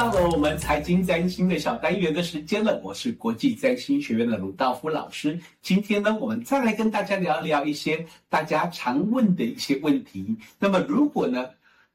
到了我们财经占星的小单元的时间了，我是国际占星学院的鲁道夫老师。今天呢，我们再来跟大家聊聊一些大家常问的一些问题。那么，如果呢，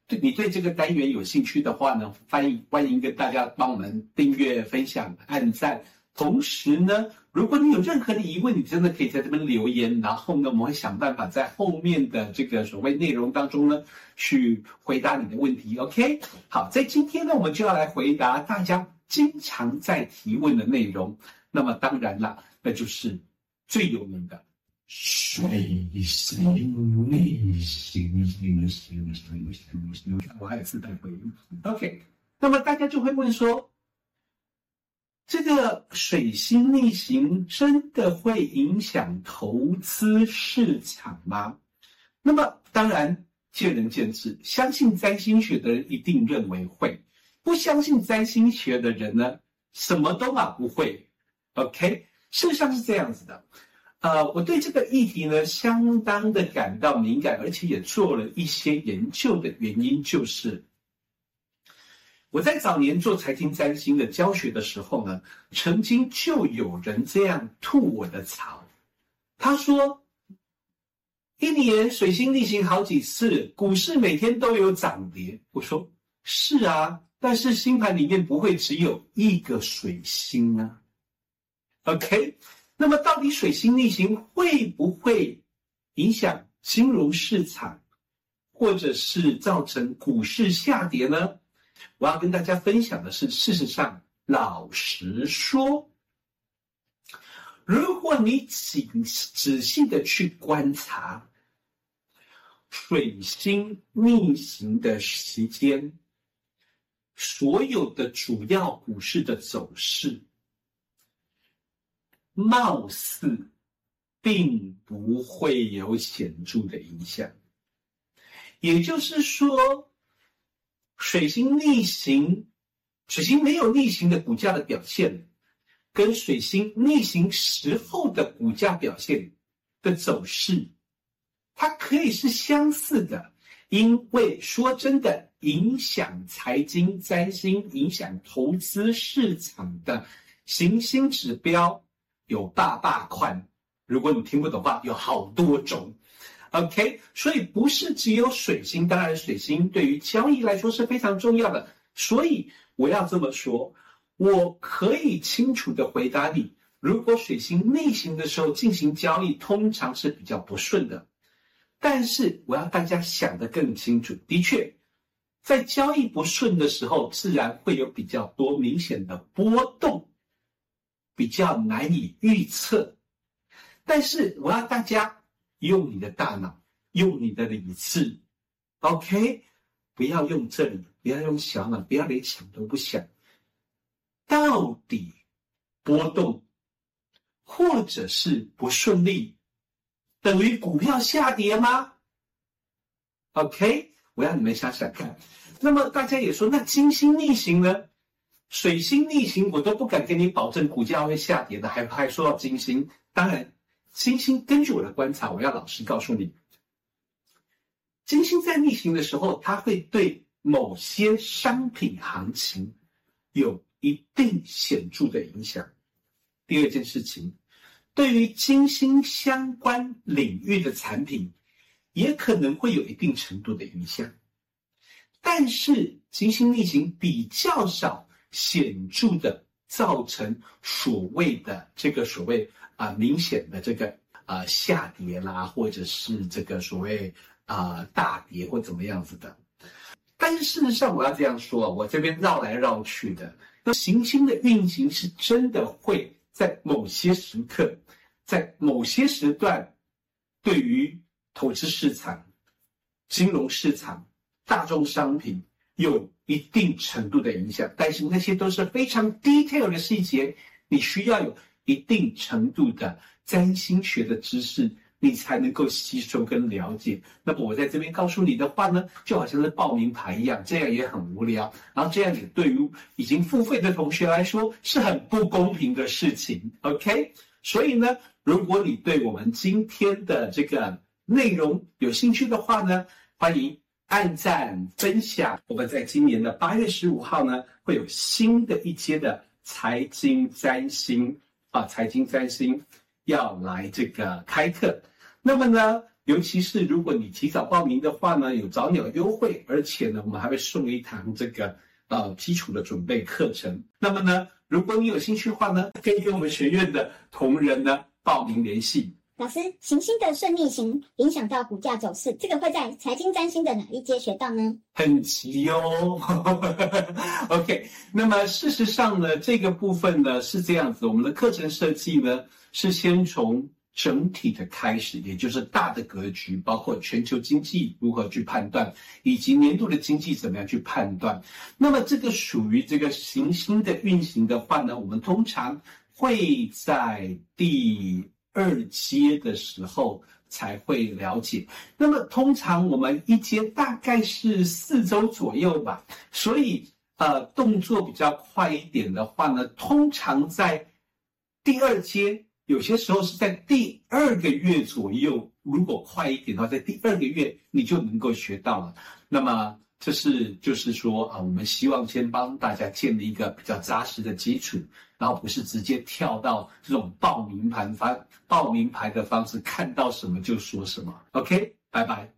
对你对这个单元有兴趣的话呢，欢迎欢迎跟大家帮我们订阅、分享、按赞。同时呢，如果你有任何的疑问，你真的可以在这边留言，然后呢，我们会想办法在后面的这个所谓内容当中呢，去回答你的问题。OK，好，在今天呢，我们就要来回答大家经常在提问的内容。那么当然了，那就是最有名的水星逆行。我还有自带回应。OK，那么大家就会问说。这个水星逆行真的会影响投资市场吗？那么当然见仁见智，相信占星学的人一定认为会，不相信占星学的人呢，什么都嘛不会。OK，事实上是这样子的。呃，我对这个议题呢，相当的感到敏感，而且也做了一些研究的原因就是。我在早年做财经占星的教学的时候呢，曾经就有人这样吐我的槽。他说：“一年水星逆行好几次，股市每天都有涨跌。”我说：“是啊，但是星盘里面不会只有一个水星啊。”OK，那么到底水星逆行会不会影响金融市场，或者是造成股市下跌呢？我要跟大家分享的是，事实上，老实说，如果你仔仔细的去观察水星逆行的时间，所有的主要股市的走势，貌似并不会有显著的影响。也就是说，水星逆行，水星没有逆行的股价的表现，跟水星逆行时候的股价表现的走势，它可以是相似的。因为说真的，影响财经占星、影响投资市场的行星指标有大大宽。如果你听不懂话，有好多种。OK，所以不是只有水星，当然水星对于交易来说是非常重要的。所以我要这么说，我可以清楚的回答你：如果水星逆行的时候进行交易，通常是比较不顺的。但是我要大家想得更清楚，的确，在交易不顺的时候，自然会有比较多明显的波动，比较难以预测。但是我要大家。用你的大脑，用你的理智，OK，不要用这里，不要用小脑，不要连想都不想。到底波动或者是不顺利，等于股票下跌吗？OK，我要你们想想看。那么大家也说，那金星逆行呢？水星逆行，我都不敢跟你保证股价会下跌的，还还说到金星，当然。金星根据我的观察，我要老实告诉你，金星在逆行的时候，它会对某些商品行情有一定显著的影响。第二件事情，对于金星相关领域的产品，也可能会有一定程度的影响。但是金星逆行比较少显著的造成所谓的这个所谓。啊，明显的这个啊、下跌啦，或者是这个所谓啊、大跌或怎么样子的。但是事实上，我要这样说，我这边绕来绕去的，那行星的运行是真的会在某些时刻，在某些时段，对于投资市场、金融市场、大宗商品有一定程度的影响。但是那些都是非常 detail 的细节，你需要有。一定程度的占星学的知识，你才能够吸收跟了解。那么我在这边告诉你的话呢，就好像是报名牌一样，这样也很无聊。然后这样子对于已经付费的同学来说是很不公平的事情。OK，所以呢，如果你对我们今天的这个内容有兴趣的话呢，欢迎按赞、分享。我们在今年的八月十五号呢，会有新的一阶的财经占星啊，财经占星要来这个开课。那么呢，尤其是如果你提早报名的话呢，有早鸟优惠，而且呢，我们还会送一堂这个呃基础的准备课程。那么呢，如果你有兴趣的话呢，可以跟我们学院的同仁呢报名联系。老师，行星的顺逆行影响到股价走势，这个会在财经占星的哪一阶学到呢？很急哦。OK，那么事实上呢，这个部分呢是这样子，我们的课程设计呢是先从整体的开始，也就是大的格局，包括全球经济如何去判断，以及年度的经济怎么样去判断。那么这个属于这个行星的运行的话呢，我们通常会在第。二阶的时候才会了解，那么通常我们一阶大概是四周左右吧，所以呃动作比较快一点的话呢，通常在第二阶，有些时候是在第二个月左右，如果快一点的话，在第二个月你就能够学到了。那么。这是就是说啊，我们希望先帮大家建立一个比较扎实的基础，然后不是直接跳到这种报名牌方报名牌的方式，看到什么就说什么。OK，拜拜。